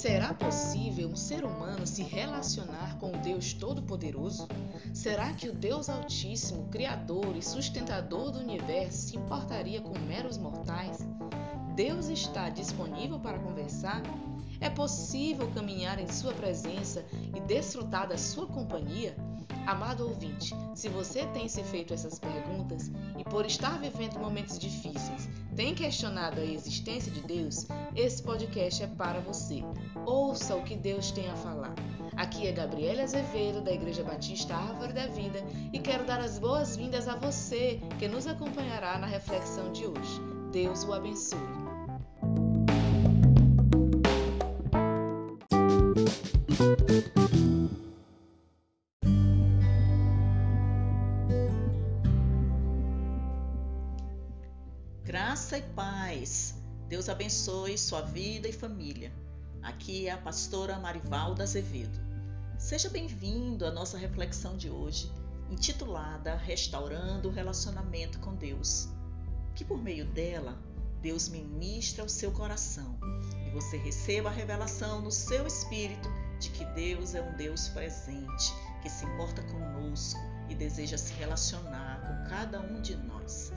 Será possível um ser humano se relacionar com o Deus Todo-Poderoso? Será que o Deus Altíssimo, Criador e sustentador do universo se importaria com meros mortais? Deus está disponível para conversar? É possível caminhar em Sua presença e desfrutar da Sua companhia? Amado ouvinte, se você tem se feito essas perguntas e por estar vivendo momentos difíceis, tem questionado a existência de Deus, esse podcast é para você. Ouça o que Deus tem a falar. Aqui é Gabriela Azevedo, da Igreja Batista Árvore da Vida, e quero dar as boas-vindas a você que nos acompanhará na reflexão de hoje. Deus o abençoe. Graça e paz. Deus abençoe sua vida e família. Aqui é a pastora Marivalda Azevedo. Seja bem-vindo à nossa reflexão de hoje, intitulada Restaurando o Relacionamento com Deus. Que por meio dela, Deus ministra ao seu coração e você receba a revelação no seu espírito de que Deus é um Deus presente, que se importa conosco e deseja se relacionar com cada um de nós.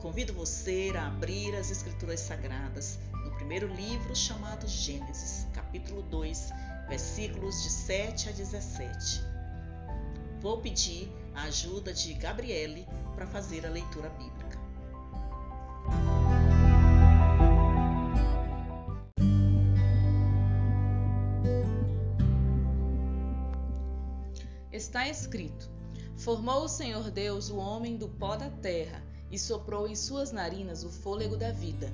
Convido você a abrir as Escrituras Sagradas no primeiro livro chamado Gênesis, capítulo 2, versículos de 7 a 17. Vou pedir a ajuda de Gabriele para fazer a leitura bíblica. Está escrito: Formou o Senhor Deus o homem do pó da terra e soprou em suas narinas o fôlego da vida.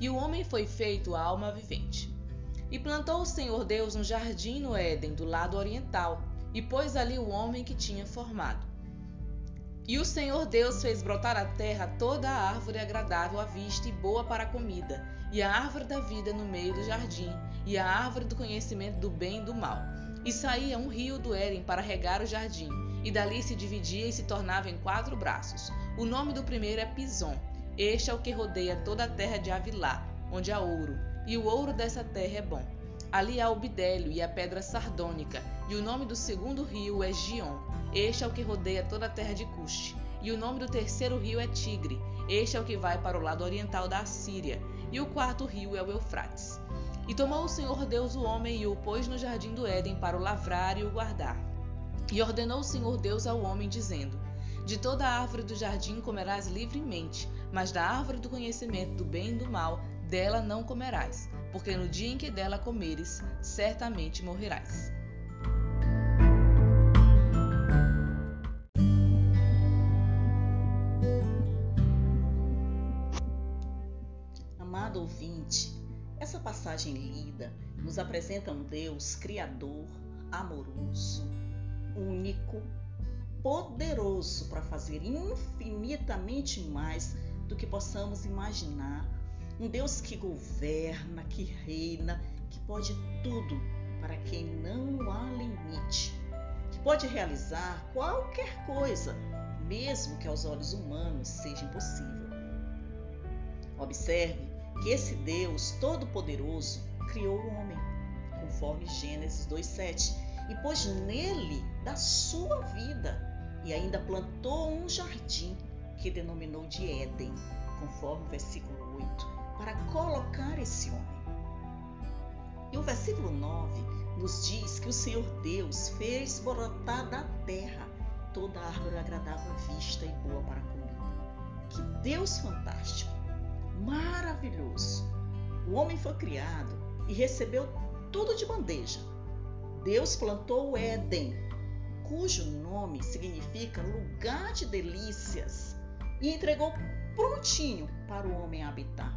E o homem foi feito alma vivente. E plantou o Senhor Deus um jardim no Éden, do lado oriental, e pôs ali o homem que tinha formado. E o Senhor Deus fez brotar a terra toda a árvore agradável à vista e boa para a comida, e a árvore da vida no meio do jardim, e a árvore do conhecimento do bem e do mal. E saía um rio do Éden para regar o jardim, e dali se dividia e se tornava em quatro braços. O nome do primeiro é Pison. Este é o que rodeia toda a terra de Avilá, onde há ouro, e o ouro dessa terra é bom. Ali há o bidélio e a pedra sardônica, e o nome do segundo rio é Gion. Este é o que rodeia toda a terra de Cush. E o nome do terceiro rio é Tigre. Este é o que vai para o lado oriental da Assíria. E o quarto rio é o Eufrates. E tomou o Senhor Deus o homem e o pôs no jardim do Éden para o lavrar e o guardar. E ordenou o Senhor Deus ao homem, dizendo: de toda a árvore do jardim comerás livremente, mas da árvore do conhecimento do bem e do mal, dela não comerás, porque no dia em que dela comeres, certamente morrerás. Amado ouvinte, essa passagem lida nos apresenta um Deus criador, amoroso, único, poderoso para fazer infinitamente mais do que possamos imaginar. Um Deus que governa, que reina, que pode tudo para quem não há limite, que pode realizar qualquer coisa, mesmo que aos olhos humanos seja impossível. Observe que esse Deus todo-poderoso criou o homem, conforme Gênesis 2:7, e pôs nele da sua vida e ainda plantou um jardim que denominou de Éden, conforme o versículo 8, para colocar esse homem. E o versículo 9 nos diz que o Senhor Deus fez brotar da terra toda árvore agradável à vista e boa para comer. Que Deus fantástico, maravilhoso! O homem foi criado e recebeu tudo de bandeja. Deus plantou o Éden, cujo nome significa lugar de delícias, e entregou prontinho para o homem habitar.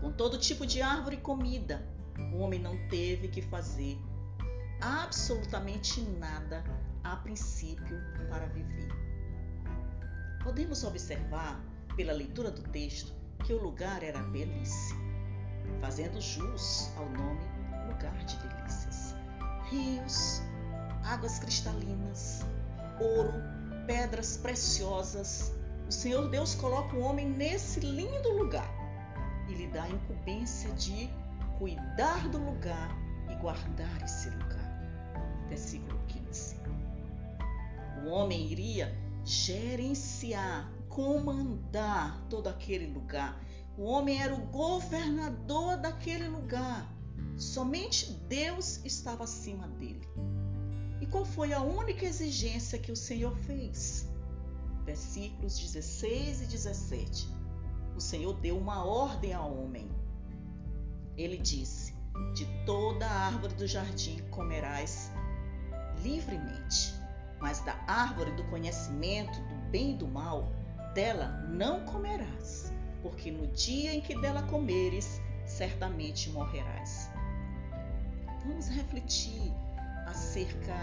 Com todo tipo de árvore e comida, o homem não teve que fazer absolutamente nada a princípio para viver. Podemos observar, pela leitura do texto, que o lugar era belíssimo, fazendo jus ao nome lugar de delícias. Rios, águas cristalinas, ouro, pedras preciosas. O Senhor Deus coloca o homem nesse lindo lugar e lhe dá a incumbência de cuidar do lugar e guardar esse lugar. Versículo 15. O homem iria gerenciar, comandar todo aquele lugar. O homem era o governador daquele lugar. Somente Deus estava acima dele. E qual foi a única exigência que o Senhor fez? Versículos 16 e 17. O Senhor deu uma ordem ao homem. Ele disse: De toda árvore do jardim comerás livremente, mas da árvore do conhecimento do bem e do mal, dela não comerás, porque no dia em que dela comeres, certamente morrerás. Vamos refletir acerca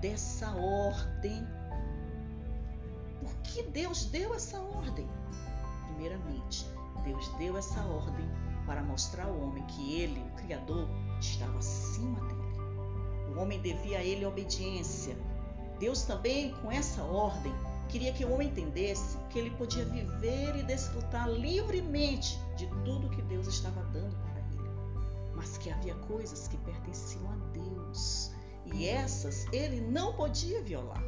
dessa ordem. Por que Deus deu essa ordem? Primeiramente, Deus deu essa ordem para mostrar ao homem que ele, o Criador, estava acima dele. O homem devia a ele obediência. Deus também, com essa ordem, queria que o homem entendesse que ele podia viver e desfrutar livremente de tudo que Deus estava dando para ele, mas que havia coisas que pertenciam a Deus e essas ele não podia violar.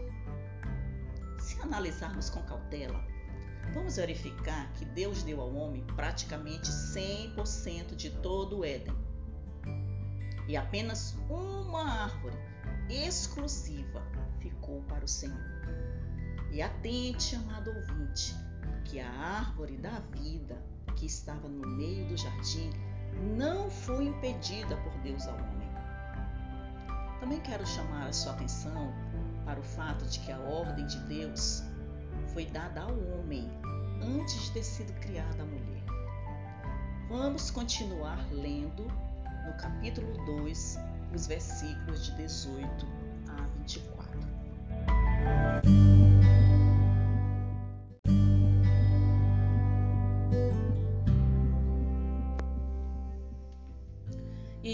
Se analisarmos com cautela, vamos verificar que Deus deu ao homem praticamente 100% de todo o Éden. E apenas uma árvore exclusiva ficou para o Senhor. E atente, amado ouvinte, que a árvore da vida que estava no meio do jardim não foi impedida por Deus ao homem. Também quero chamar a sua atenção para o fato de que a ordem de Deus foi dada ao homem antes de ter sido criada a mulher. Vamos continuar lendo no capítulo 2, os versículos de 18 a 24.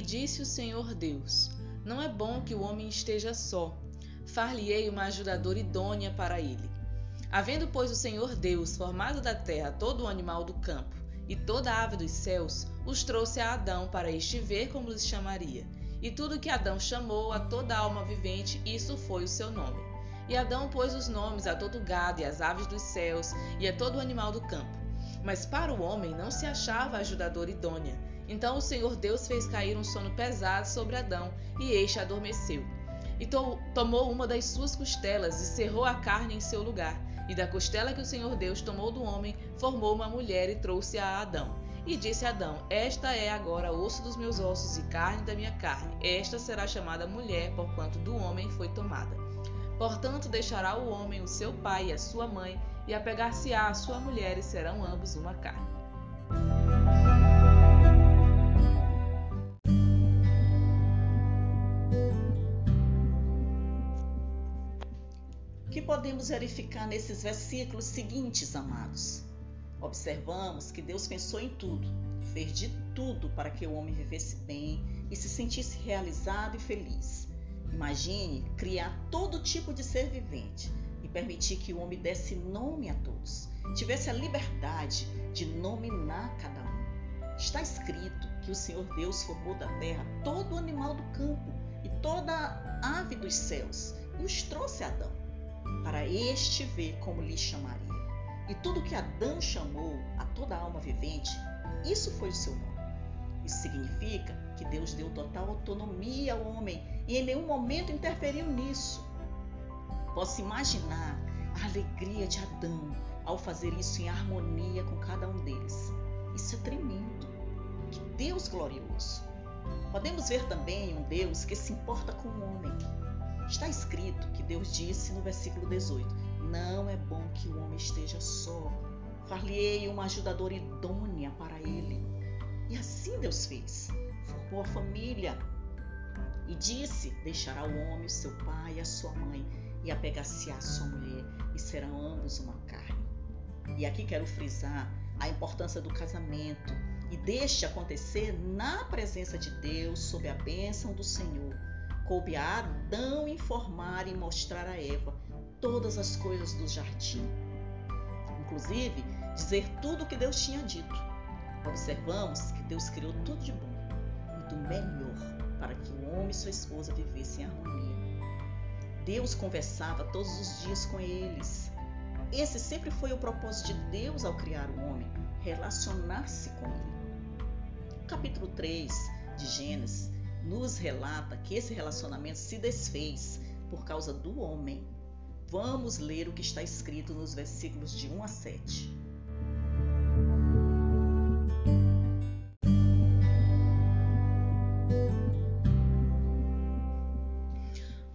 Disse o Senhor Deus: não é bom que o homem esteja só. Far-lhe-ei uma ajudadora idônea para ele. Havendo, pois, o Senhor Deus formado da terra todo o animal do campo e toda a ave dos céus, os trouxe a Adão para este ver como lhes chamaria. E tudo que Adão chamou a toda alma vivente, isso foi o seu nome. E Adão pôs os nomes a todo gado e às aves dos céus e a todo animal do campo. Mas para o homem não se achava ajudadora idônea. Então o Senhor Deus fez cair um sono pesado sobre Adão, e este adormeceu. E to tomou uma das suas costelas e cerrou a carne em seu lugar. E da costela que o Senhor Deus tomou do homem, formou uma mulher e trouxe-a a Adão. E disse Adão: Esta é agora osso dos meus ossos e carne da minha carne. Esta será chamada mulher, porquanto do homem foi tomada. Portanto, deixará o homem o seu pai e a sua mãe, e apegar-se-á a sua mulher, e serão ambos uma carne. Que podemos verificar nesses versículos seguintes, amados? Observamos que Deus pensou em tudo, fez de tudo para que o homem vivesse bem e se sentisse realizado e feliz. Imagine criar todo tipo de ser vivente e permitir que o homem desse nome a todos, tivesse a liberdade de nominar cada um. Está escrito que o Senhor Deus formou da terra todo animal do campo e toda ave dos céus e os trouxe a Adão para este ver como lhe chamaria. E tudo que Adão chamou a toda alma vivente, isso foi o seu nome. Isso significa que Deus deu total autonomia ao homem e em nenhum momento interferiu nisso. Posso imaginar a alegria de Adão ao fazer isso em harmonia com cada um deles. Isso é tremendo. Que Deus glorioso. Podemos ver também um Deus que se importa com o homem, Está escrito que Deus disse no versículo 18: Não é bom que o homem esteja só. Far-lhe-ei uma ajudadora idônea para ele. E assim Deus fez. Formou a família. E disse: Deixará o homem seu pai e a sua mãe, e apegar-se-á a sua mulher, e serão ambos uma carne. E aqui quero frisar a importância do casamento e deixe acontecer na presença de Deus, sob a bênção do Senhor coube a Adão informar e mostrar a Eva todas as coisas do jardim, inclusive dizer tudo o que Deus tinha dito. Observamos que Deus criou tudo de bom do melhor para que o homem e sua esposa vivessem em harmonia. Deus conversava todos os dias com eles. Esse sempre foi o propósito de Deus ao criar o homem, relacionar-se com ele. Capítulo 3 de Gênesis nos relata que esse relacionamento se desfez por causa do homem. Vamos ler o que está escrito nos versículos de 1 a 7.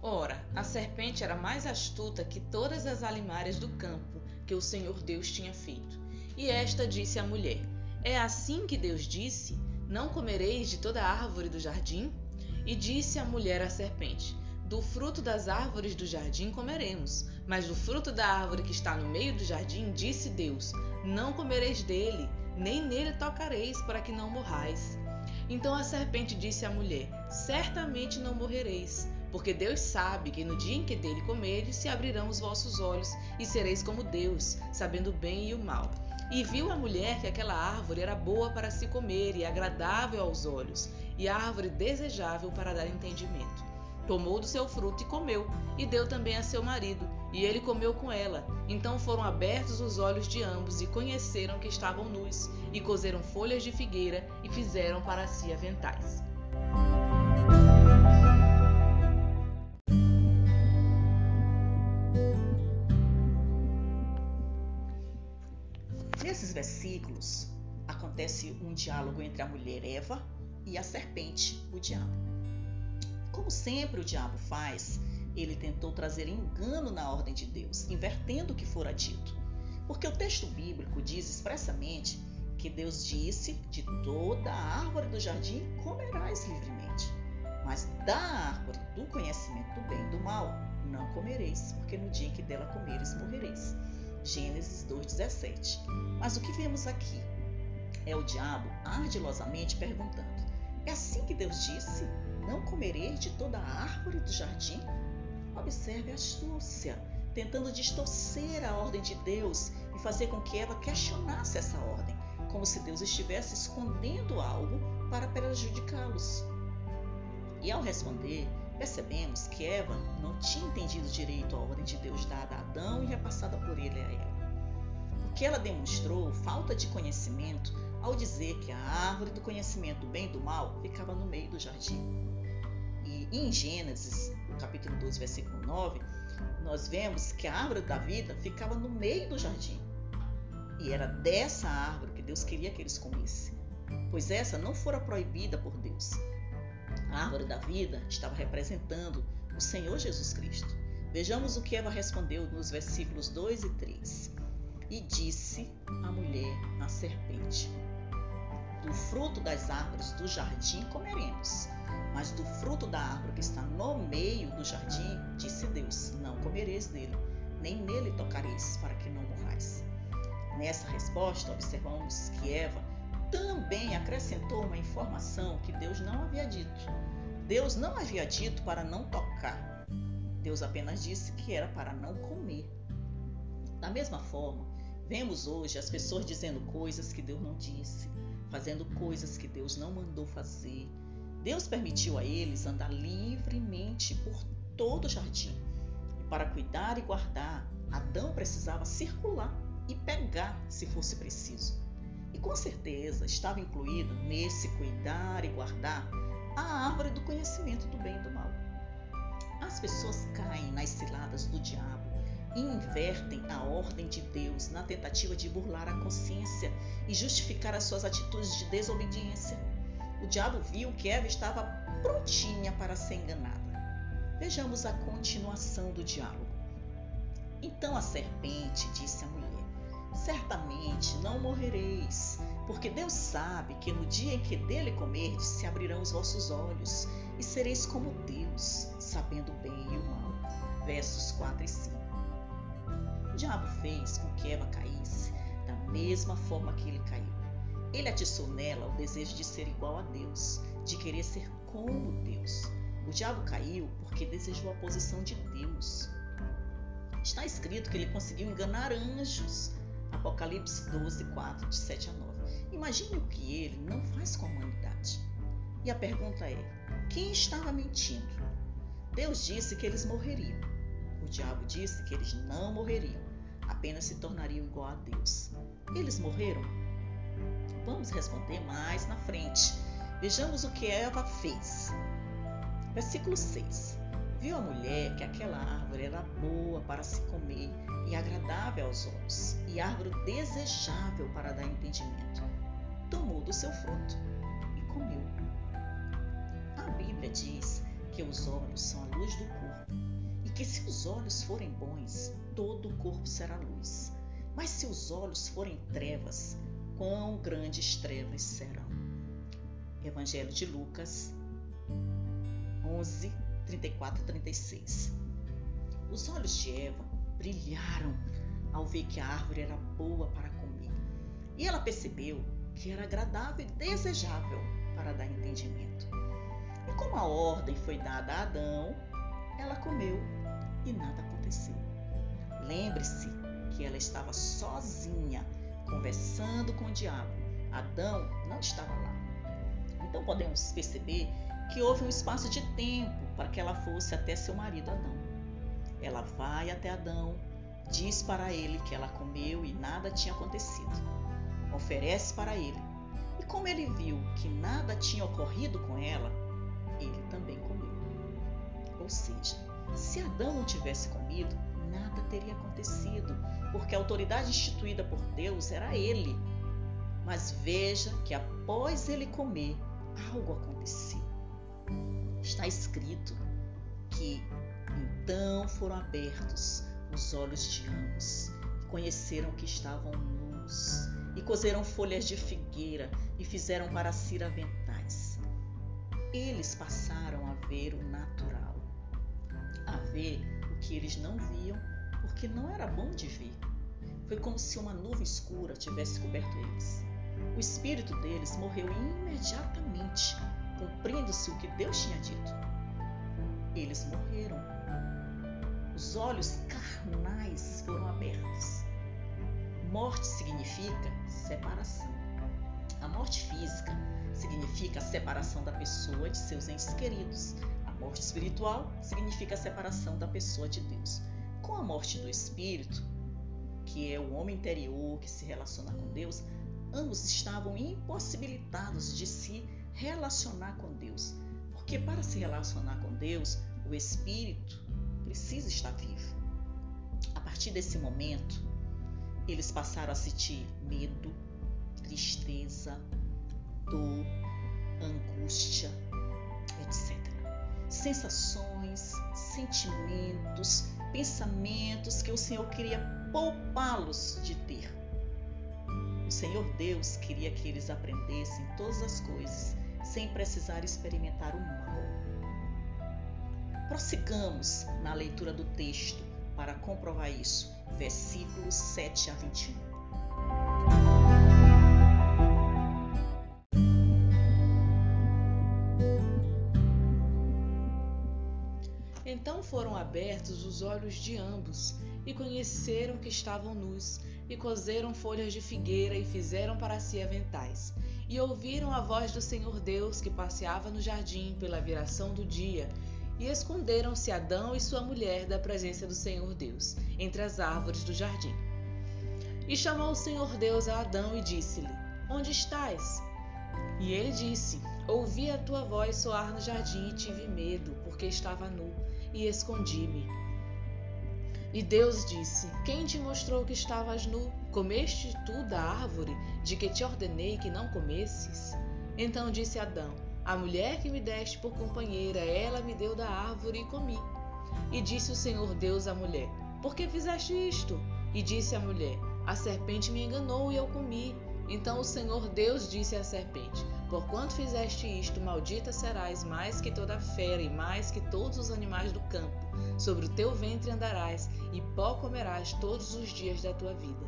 Ora, a serpente era mais astuta que todas as alimárias do campo que o Senhor Deus tinha feito. E esta disse à mulher: É assim que Deus disse: Não comereis de toda árvore do jardim? E disse a mulher à serpente: Do fruto das árvores do jardim comeremos, mas do fruto da árvore que está no meio do jardim, disse Deus: Não comereis dele, nem nele tocareis, para que não morrais. Então a serpente disse à mulher: Certamente não morrereis, porque Deus sabe que no dia em que dele comerdes, se abrirão os vossos olhos e sereis como Deus, sabendo o bem e o mal. E viu a mulher que aquela árvore era boa para se comer e agradável aos olhos, e árvore desejável para dar entendimento. Tomou do seu fruto e comeu, e deu também a seu marido, e ele comeu com ela. Então foram abertos os olhos de ambos e conheceram que estavam nus, e coseram folhas de figueira e fizeram para si aventais. Versículos acontece um diálogo entre a mulher Eva e a serpente, o diabo. Como sempre o diabo faz, ele tentou trazer engano na ordem de Deus, invertendo o que fora dito. Porque o texto bíblico diz expressamente que Deus disse: De toda a árvore do jardim comerás livremente, mas da árvore do conhecimento do bem e do mal não comereis, porque no dia em que dela comeres morrereis. Gênesis 2,17. Mas o que vemos aqui é o diabo ardilosamente perguntando: É assim que Deus disse? Não comereis de toda a árvore do jardim? Observe a astúcia, tentando distorcer a ordem de Deus e fazer com que Eva questionasse essa ordem, como se Deus estivesse escondendo algo para prejudicá-los. E ao responder, percebemos que Eva não tinha entendido direito a ordem de Deus dada a Adão e repassada por ele a ela. Porque ela demonstrou falta de conhecimento ao dizer que a árvore do conhecimento do bem e do mal ficava no meio do jardim. E em Gênesis, capítulo 12, versículo 9, nós vemos que a árvore da vida ficava no meio do jardim. E era dessa árvore que Deus queria que eles comessem, pois essa não fora proibida por Deus, a árvore da vida estava representando o Senhor Jesus Cristo. Vejamos o que Eva respondeu nos versículos 2 e 3. E disse a mulher à serpente: Do fruto das árvores do jardim comeremos, mas do fruto da árvore que está no meio do jardim, disse Deus: Não comereis dele, nem nele tocareis, para que não morrais. Nessa resposta, observamos que Eva também acrescentou uma informação que Deus não havia dito. Deus não havia dito para não tocar. Deus apenas disse que era para não comer. Da mesma forma, vemos hoje as pessoas dizendo coisas que Deus não disse, fazendo coisas que Deus não mandou fazer. Deus permitiu a eles andar livremente por todo o jardim. E para cuidar e guardar, Adão precisava circular e pegar se fosse preciso. E com certeza estava incluído nesse cuidar e guardar a árvore do conhecimento do bem e do mal. As pessoas caem nas ciladas do diabo e invertem a ordem de Deus na tentativa de burlar a consciência e justificar as suas atitudes de desobediência. O diabo viu que Eva estava prontinha para ser enganada. Vejamos a continuação do diálogo. Então a serpente disse à mulher: Certamente não morrereis, porque Deus sabe que no dia em que dele comerdes se abrirão os vossos olhos e sereis como Deus, sabendo o bem e o mal. Versos 4 e 5. O diabo fez com que Eva caísse da mesma forma que ele caiu. Ele atiçou nela o desejo de ser igual a Deus, de querer ser como Deus. O diabo caiu porque desejou a posição de Deus. Está escrito que ele conseguiu enganar anjos Apocalipse 12, 4, de 7 a 9. Imagine o que ele não faz com a humanidade. E a pergunta é: quem estava mentindo? Deus disse que eles morreriam. O diabo disse que eles não morreriam, apenas se tornariam igual a Deus. Eles morreram? Vamos responder mais na frente. Vejamos o que Eva fez. Versículo 6. Viu a mulher que aquela árvore era boa para se comer e agradável aos olhos, e árvore desejável para dar entendimento. Tomou do seu fruto e comeu. A Bíblia diz que os olhos são a luz do corpo e que se os olhos forem bons, todo o corpo será luz. Mas se os olhos forem trevas, quão grandes trevas serão. Evangelho de Lucas 11, 34 e 36. Os olhos de Eva brilharam ao ver que a árvore era boa para comer. E ela percebeu que era agradável e desejável para dar entendimento. E como a ordem foi dada a Adão, ela comeu e nada aconteceu. Lembre-se que ela estava sozinha, conversando com o diabo. Adão não estava lá. Então podemos perceber que houve um espaço de tempo para que ela fosse até seu marido Adão. Ela vai até Adão, diz para ele que ela comeu e nada tinha acontecido. Oferece para ele. E como ele viu que nada tinha ocorrido com ela, ele também comeu. Ou seja, se Adão não tivesse comido, nada teria acontecido, porque a autoridade instituída por Deus era ele. Mas veja que após ele comer, algo aconteceu. Está escrito que então foram abertos os olhos de ambos, e conheceram que estavam nus, e cozeram folhas de figueira e fizeram para si aventais. Eles passaram a ver o natural, a ver o que eles não viam, porque não era bom de ver. Foi como se uma nuvem escura tivesse coberto eles. O espírito deles morreu imediatamente, cumprindo-se o que Deus tinha dito. Eles morreram. Os olhos carnais foram abertos. Morte significa separação. A morte física significa a separação da pessoa de seus entes queridos. A morte espiritual significa a separação da pessoa de Deus. Com a morte do espírito, que é o homem interior que se relaciona com Deus, ambos estavam impossibilitados de se relacionar com Deus. Porque para se relacionar com Deus, o espírito precisa estar vivo. A partir desse momento, eles passaram a sentir medo, tristeza, dor, angústia, etc. Sensações, sentimentos, pensamentos que o Senhor queria poupá-los de ter. O Senhor Deus queria que eles aprendessem todas as coisas sem precisar experimentar o mal. Prossigamos na leitura do texto para comprovar isso, versículos 7 a 21. Então foram abertos os olhos de ambos e conheceram que estavam nus, e cozeram folhas de figueira e fizeram para si aventais. E ouviram a voz do Senhor Deus que passeava no jardim pela viração do dia, e esconderam-se Adão e sua mulher da presença do Senhor Deus, entre as árvores do jardim. E chamou o Senhor Deus a Adão e disse-lhe: Onde estás? E ele disse: Ouvi a tua voz soar no jardim e tive medo, porque estava nu, e escondi-me. E Deus disse: Quem te mostrou que estavas nu? Comeste tu da árvore de que te ordenei que não comesses? Então disse Adão: a mulher que me deste por companheira, ela me deu da árvore e comi. E disse o Senhor Deus à mulher: Por que fizeste isto? E disse a mulher: A serpente me enganou e eu comi. Então o Senhor Deus disse à serpente: Porquanto fizeste isto, maldita serás mais que toda fera e mais que todos os animais do campo. Sobre o teu ventre andarás, e pó comerás todos os dias da tua vida.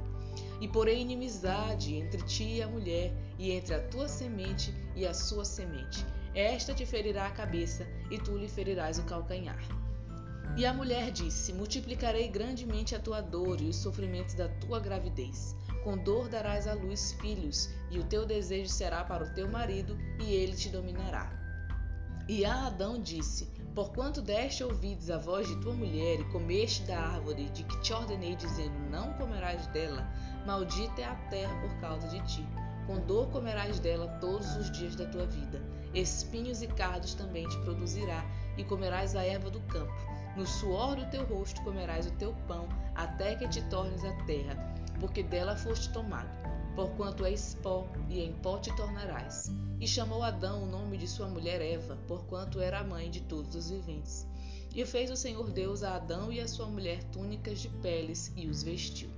E porei inimizade entre ti e a mulher, e entre a tua semente e a sua semente. Esta te ferirá a cabeça, e tu lhe ferirás o calcanhar. E a mulher disse: Multiplicarei grandemente a tua dor e os sofrimentos da tua gravidez. Com dor darás à luz filhos, e o teu desejo será para o teu marido, e ele te dominará. E a Adão disse: Porquanto deste ouvidos à voz de tua mulher e comeste da árvore de que te ordenei, dizendo: Não comerás dela, maldita é a terra por causa de ti. Com dor comerás dela todos os dias da tua vida. Espinhos e cardos também te produzirá, e comerás a erva do campo. No suor do teu rosto comerás o teu pão, até que te tornes a terra, porque dela foste tomado porquanto és pó, e em pó te tornarás. E chamou Adão o nome de sua mulher Eva, porquanto era a mãe de todos os viventes. E fez o Senhor Deus a Adão e a sua mulher túnicas de peles e os vestiu.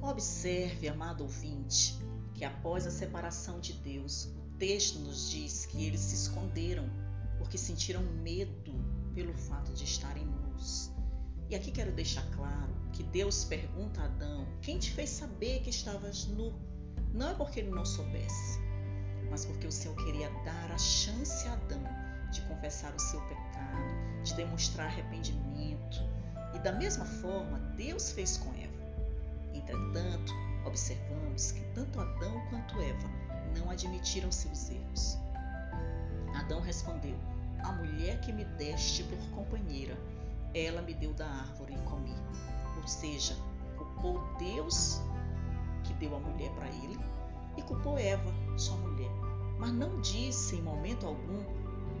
Observe, amado ouvinte, que após a separação de Deus, texto nos diz que eles se esconderam porque sentiram medo pelo fato de estarem nus. E aqui quero deixar claro que Deus pergunta a Adão: quem te fez saber que estavas nu? Não é porque ele não soubesse, mas porque o Senhor queria dar a chance a Adão de confessar o seu pecado, de demonstrar arrependimento. E da mesma forma, Deus fez com Eva. Entretanto, observamos que tanto Adão quanto Eva não admitiram seus erros. Adão respondeu: a mulher que me deste por companheira, ela me deu da árvore e comi. Ou seja, culpou Deus que deu a mulher para ele e culpou Eva, sua mulher. Mas não disse em momento algum: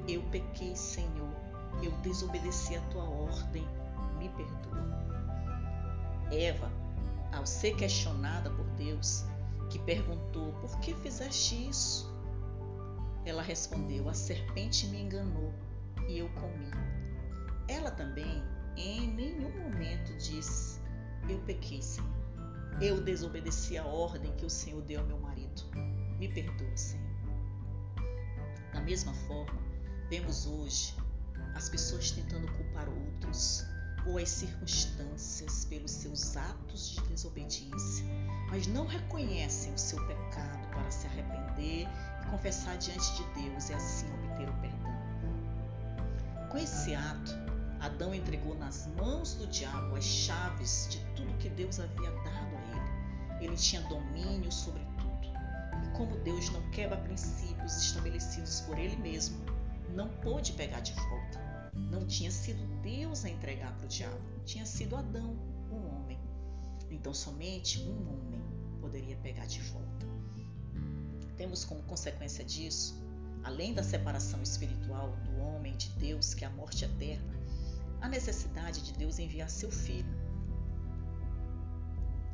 Eu pequei, Senhor, eu desobedeci a tua ordem, me perdoa. Eva, ao ser questionada por Deus, que perguntou: Por que fizeste isso? Ela respondeu: A serpente me enganou e eu comi. Ela também em nenhum momento disse: Eu pequei, Senhor. Eu desobedeci a ordem que o Senhor deu ao meu marido. Me perdoa, Senhor. Da mesma forma, vemos hoje as pessoas tentando culpar outros ou as circunstâncias pelos seus atos de desobediência, mas não reconhecem o seu pecado para se arrepender e confessar diante de Deus e assim obter o perdão. Com esse ato, Adão entregou nas mãos do diabo as chaves de tudo que Deus havia dado a ele. Ele tinha domínio sobre tudo. E como Deus não quebra princípios estabelecidos por ele mesmo, não pôde pegar de volta. Não tinha sido Deus a entregar para o diabo, tinha sido Adão, um homem. Então somente um homem poderia pegar de volta. Temos como consequência disso, além da separação espiritual do homem de Deus, que é a morte eterna, a necessidade de Deus enviar seu Filho,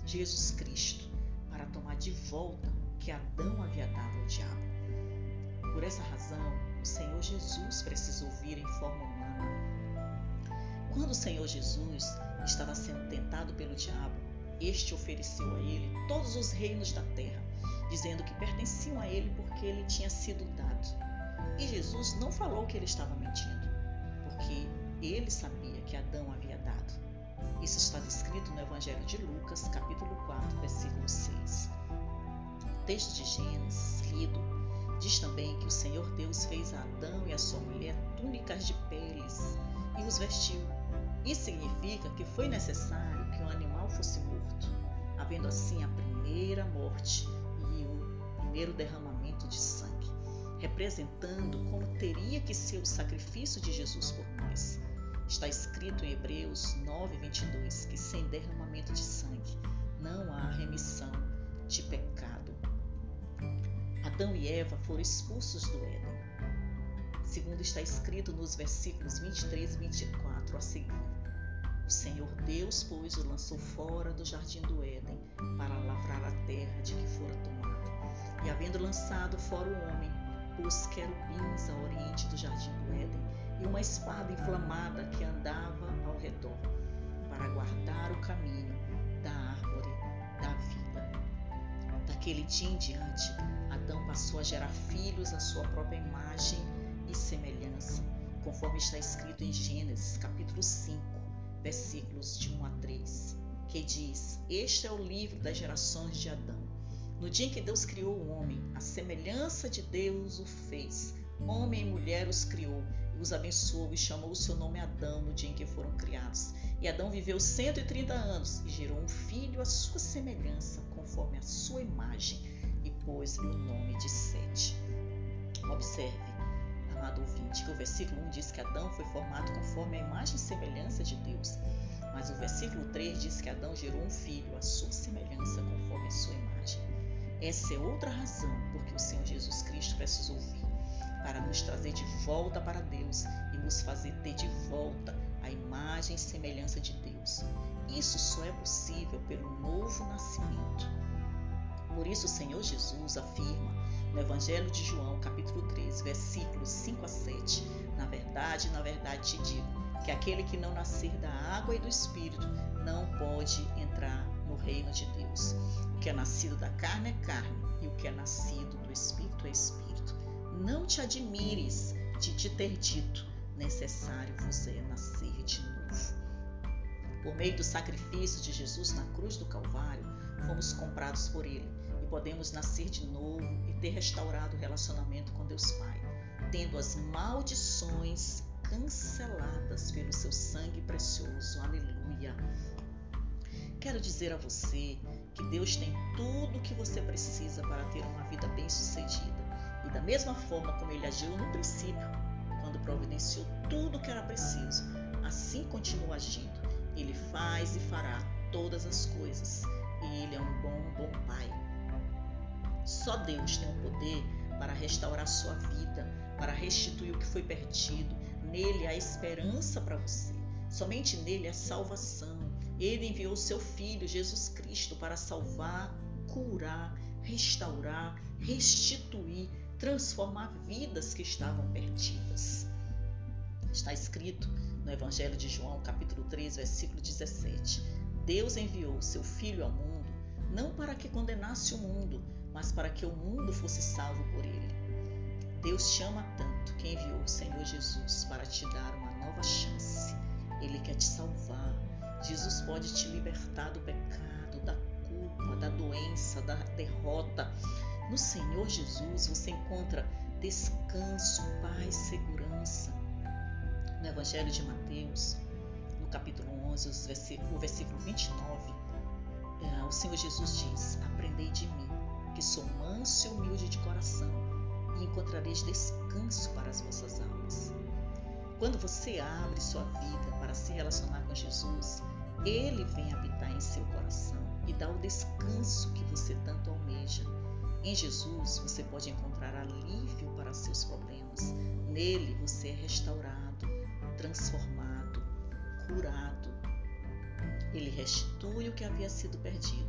Jesus Cristo, para tomar de volta o que Adão havia dado ao diabo. Por essa razão, o Senhor Jesus precisou vir em forma humana. Quando o Senhor Jesus estava sendo tentado pelo diabo, este ofereceu a ele todos os reinos da terra, dizendo que pertenciam a ele porque ele tinha sido dado. E Jesus não falou que ele estava mentindo, porque ele sabia que Adão havia dado. Isso está descrito no Evangelho de Lucas, capítulo 4, versículo 6. O texto de Gênesis, lido Diz também que o Senhor Deus fez a Adão e a sua mulher túnicas de peles e os vestiu. Isso significa que foi necessário que o animal fosse morto, havendo assim a primeira morte e o primeiro derramamento de sangue, representando como teria que ser o sacrifício de Jesus por nós. Está escrito em Hebreus 9:22 que sem derramamento de sangue não há remissão de pecado Adão e Eva foram expulsos do Éden. Segundo está escrito nos versículos 23 e 24 a seguir. O Senhor Deus, pois, o lançou fora do jardim do Éden para lavrar a terra de que fora tomada. E havendo lançado fora o homem, pôs querubins ao oriente do jardim do Éden e uma espada inflamada que andava ao redor, para guardar o caminho da árvore da vida. Daquele dia em diante, Adão passou a gerar filhos à sua própria imagem e semelhança, conforme está escrito em Gênesis capítulo 5, versículos de 1 a 3, que diz: Este é o livro das gerações de Adão. No dia em que Deus criou o homem, a semelhança de Deus o fez. Homem e mulher os criou, os abençoou e chamou o seu nome Adão no dia em que foram criados. E Adão viveu 130 anos e gerou um filho à sua semelhança, conforme a sua imagem, pôs-lhe o nome de Sete. Observe, amado ouvinte, que o versículo 1 diz que Adão foi formado conforme a imagem e semelhança de Deus. Mas o versículo 3 diz que Adão gerou um filho à sua semelhança, conforme a sua imagem. Essa é outra razão porque o Senhor Jesus Cristo precisou vir para nos trazer de volta para Deus e nos fazer ter de volta a imagem e semelhança de Deus. Isso só é possível pelo novo nascimento. Por isso o Senhor Jesus afirma no Evangelho de João, capítulo 13, versículos 5 a 7, na verdade, na verdade te digo, que aquele que não nascer da água e do Espírito não pode entrar no reino de Deus. O que é nascido da carne é carne, e o que é nascido do Espírito é Espírito. Não te admires de te ter dito, necessário vos é nascer de novo. Por meio do sacrifício de Jesus na cruz do Calvário, fomos comprados por Ele podemos nascer de novo e ter restaurado o relacionamento com Deus Pai, tendo as maldições canceladas pelo seu sangue precioso. Aleluia. Quero dizer a você que Deus tem tudo o que você precisa para ter uma vida bem-sucedida. E da mesma forma como ele agiu no princípio, quando providenciou tudo o que era preciso, assim continua agindo. Ele faz e fará todas as coisas. E ele é um bom, bom pai. Só Deus tem o poder para restaurar sua vida, para restituir o que foi perdido. Nele há esperança para você. Somente nele há salvação. Ele enviou seu Filho, Jesus Cristo, para salvar, curar, restaurar, restituir, transformar vidas que estavam perdidas. Está escrito no Evangelho de João, capítulo 3, versículo 17: Deus enviou seu Filho ao mundo não para que condenasse o mundo, mas para que o mundo fosse salvo por ele. Deus te ama tanto que enviou o Senhor Jesus para te dar uma nova chance. Ele quer te salvar. Jesus pode te libertar do pecado, da culpa, da doença, da derrota. No Senhor Jesus você encontra descanso, paz, segurança. No Evangelho de Mateus, no capítulo 11, o versículo 29, é, o Senhor Jesus diz: Aprendei de mim, que sou manso e humilde de coração, e encontrareis descanso para as vossas almas. Quando você abre sua vida para se relacionar com Jesus, Ele vem habitar em seu coração e dá o descanso que você tanto almeja. Em Jesus você pode encontrar alívio para seus problemas. Nele você é restaurado, transformado, curado. Ele restitui o que havia sido perdido.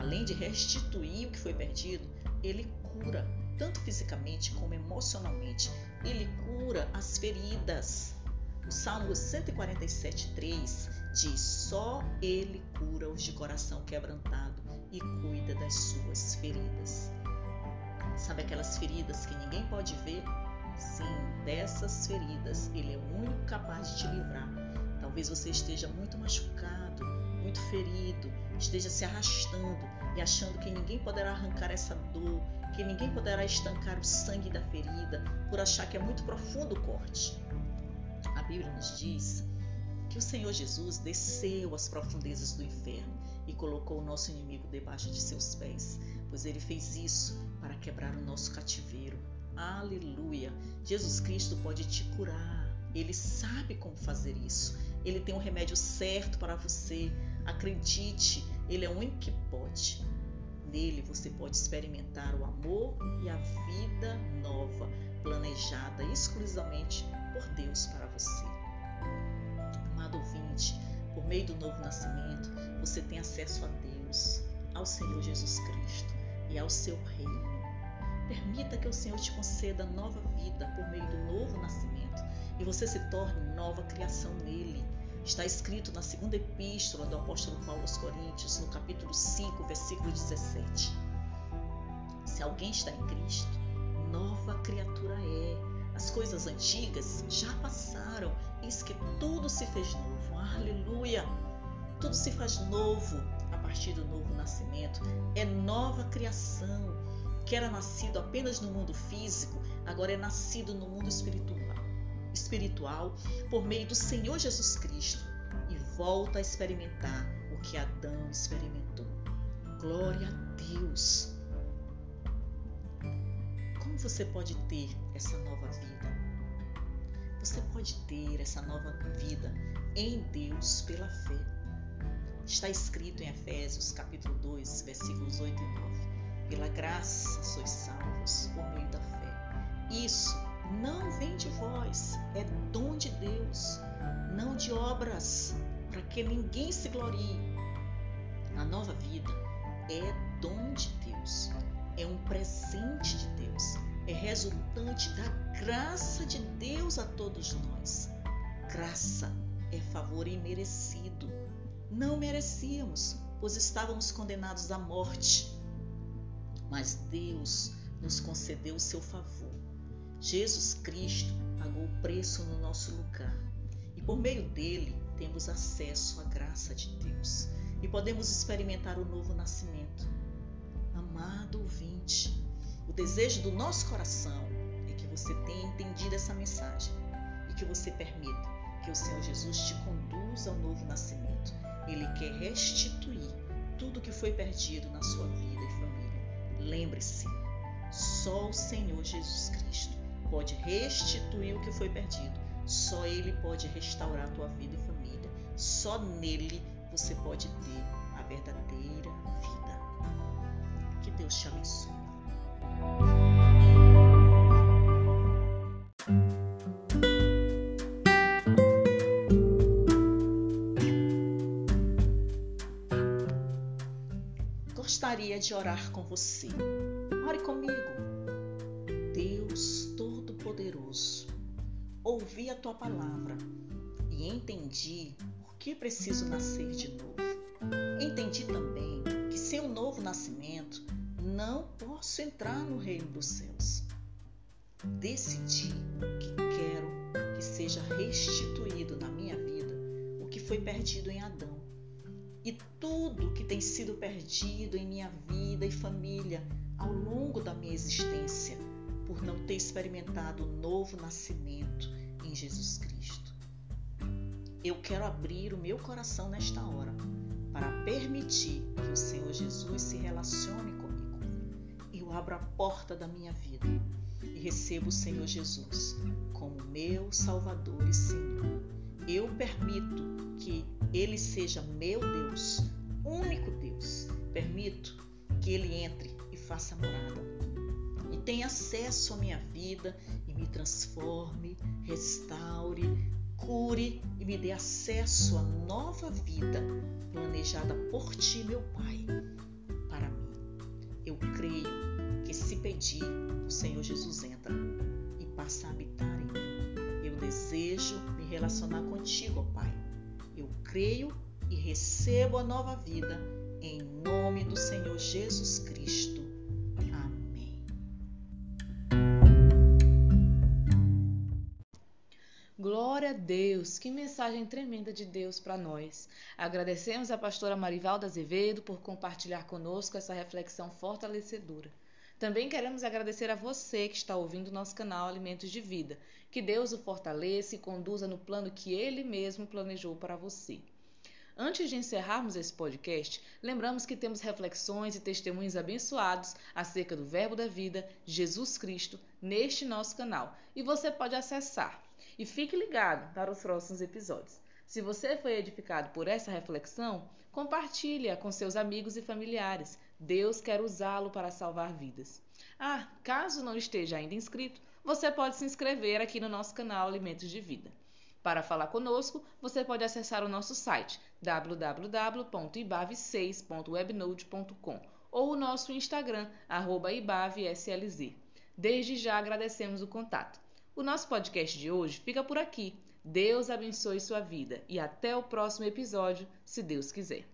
Além de restituir o que foi perdido, ele cura, tanto fisicamente como emocionalmente. Ele cura as feridas. O Salmo 147,3 diz: Só Ele cura os de coração quebrantado e cuida das suas feridas. Sabe aquelas feridas que ninguém pode ver? Sim, dessas feridas Ele é o único capaz de te livrar. Talvez você esteja muito machucado, muito ferido, esteja se arrastando e achando que ninguém poderá arrancar essa dor, que ninguém poderá estancar o sangue da ferida por achar que é muito profundo o corte. A Bíblia nos diz que o Senhor Jesus desceu às profundezas do inferno e colocou o nosso inimigo debaixo de seus pés, pois ele fez isso para quebrar o nosso cativeiro. Aleluia! Jesus Cristo pode te curar. Ele sabe como fazer isso. Ele tem um remédio certo para você. Acredite, ele é o único que pode. Nele você pode experimentar o amor e a vida nova, planejada exclusivamente por Deus para você. Amado ouvinte, por meio do novo nascimento, você tem acesso a Deus, ao Senhor Jesus Cristo e ao seu reino. Permita que o Senhor te conceda nova vida por meio do novo nascimento e você se torne nova criação nele. Está escrito na segunda epístola do apóstolo Paulo aos Coríntios, no capítulo 5, versículo 17. Se alguém está em Cristo, nova criatura é. As coisas antigas já passaram, eis que tudo se fez novo. Aleluia! Tudo se faz novo a partir do novo nascimento. É nova criação. Que era nascido apenas no mundo físico, agora é nascido no mundo espiritual. Espiritual por meio do Senhor Jesus Cristo e volta a experimentar o que Adão experimentou. Glória a Deus! Como você pode ter essa nova vida? Você pode ter essa nova vida em Deus pela fé. Está escrito em Efésios capítulo 2, versículos 8 e 9. Pela graça sois salvos por meio da fé. Isso não vem de vós, é dom de Deus, não de obras, para que ninguém se glorie. A nova vida é dom de Deus, é um presente de Deus, é resultante da graça de Deus a todos nós. Graça é favor imerecido. Não merecíamos, pois estávamos condenados à morte. Mas Deus nos concedeu o seu favor. Jesus Cristo pagou o preço no nosso lugar e por meio dele temos acesso à graça de Deus e podemos experimentar o novo nascimento. Amado ouvinte, o desejo do nosso coração é que você tenha entendido essa mensagem e que você permita que o Senhor Jesus te conduza ao novo nascimento. Ele quer restituir tudo que foi perdido na sua vida e família. Lembre-se, só o Senhor Jesus Cristo pode restituir o que foi perdido. Só Ele pode restaurar a tua vida e família. Só nele você pode ter a verdadeira vida. Que Deus te abençoe. Gostaria de orar com você. Ore comigo. Ouvi a tua palavra e entendi por que preciso nascer de novo. Entendi também que sem um novo nascimento não posso entrar no reino dos céus. Decidi que quero que seja restituído na minha vida o que foi perdido em Adão. E tudo que tem sido perdido em minha vida e família ao longo da minha existência, por não ter experimentado o novo nascimento em Jesus Cristo. Eu quero abrir o meu coração nesta hora para permitir que o Senhor Jesus se relacione comigo. Eu abro a porta da minha vida e recebo o Senhor Jesus como meu Salvador e Senhor. Eu permito que Ele seja meu Deus, único Deus. Permito que Ele entre e faça morada. E tenha acesso à minha vida e me transforme, restaure, cure e me dê acesso à nova vida planejada por ti, meu Pai, para mim. Eu creio que se pedir, o Senhor Jesus entra e passa a habitar em mim. Eu desejo me relacionar contigo, Pai. Eu creio e recebo a nova vida em nome do Senhor Jesus Cristo. Deus! Que mensagem tremenda de Deus para nós. Agradecemos a pastora Marivalda Azevedo por compartilhar conosco essa reflexão fortalecedora. Também queremos agradecer a você que está ouvindo nosso canal Alimentos de Vida. Que Deus o fortaleça e conduza no plano que Ele mesmo planejou para você. Antes de encerrarmos esse podcast, lembramos que temos reflexões e testemunhos abençoados acerca do Verbo da Vida, Jesus Cristo, neste nosso canal. E você pode acessar e fique ligado para os próximos episódios. Se você foi edificado por essa reflexão, compartilhe-a com seus amigos e familiares. Deus quer usá-lo para salvar vidas. Ah, caso não esteja ainda inscrito, você pode se inscrever aqui no nosso canal Alimentos de Vida. Para falar conosco, você pode acessar o nosso site www.ibave6.webnode.com ou o nosso Instagram, ibavslz. Desde já agradecemos o contato. O nosso podcast de hoje fica por aqui. Deus abençoe sua vida e até o próximo episódio, se Deus quiser.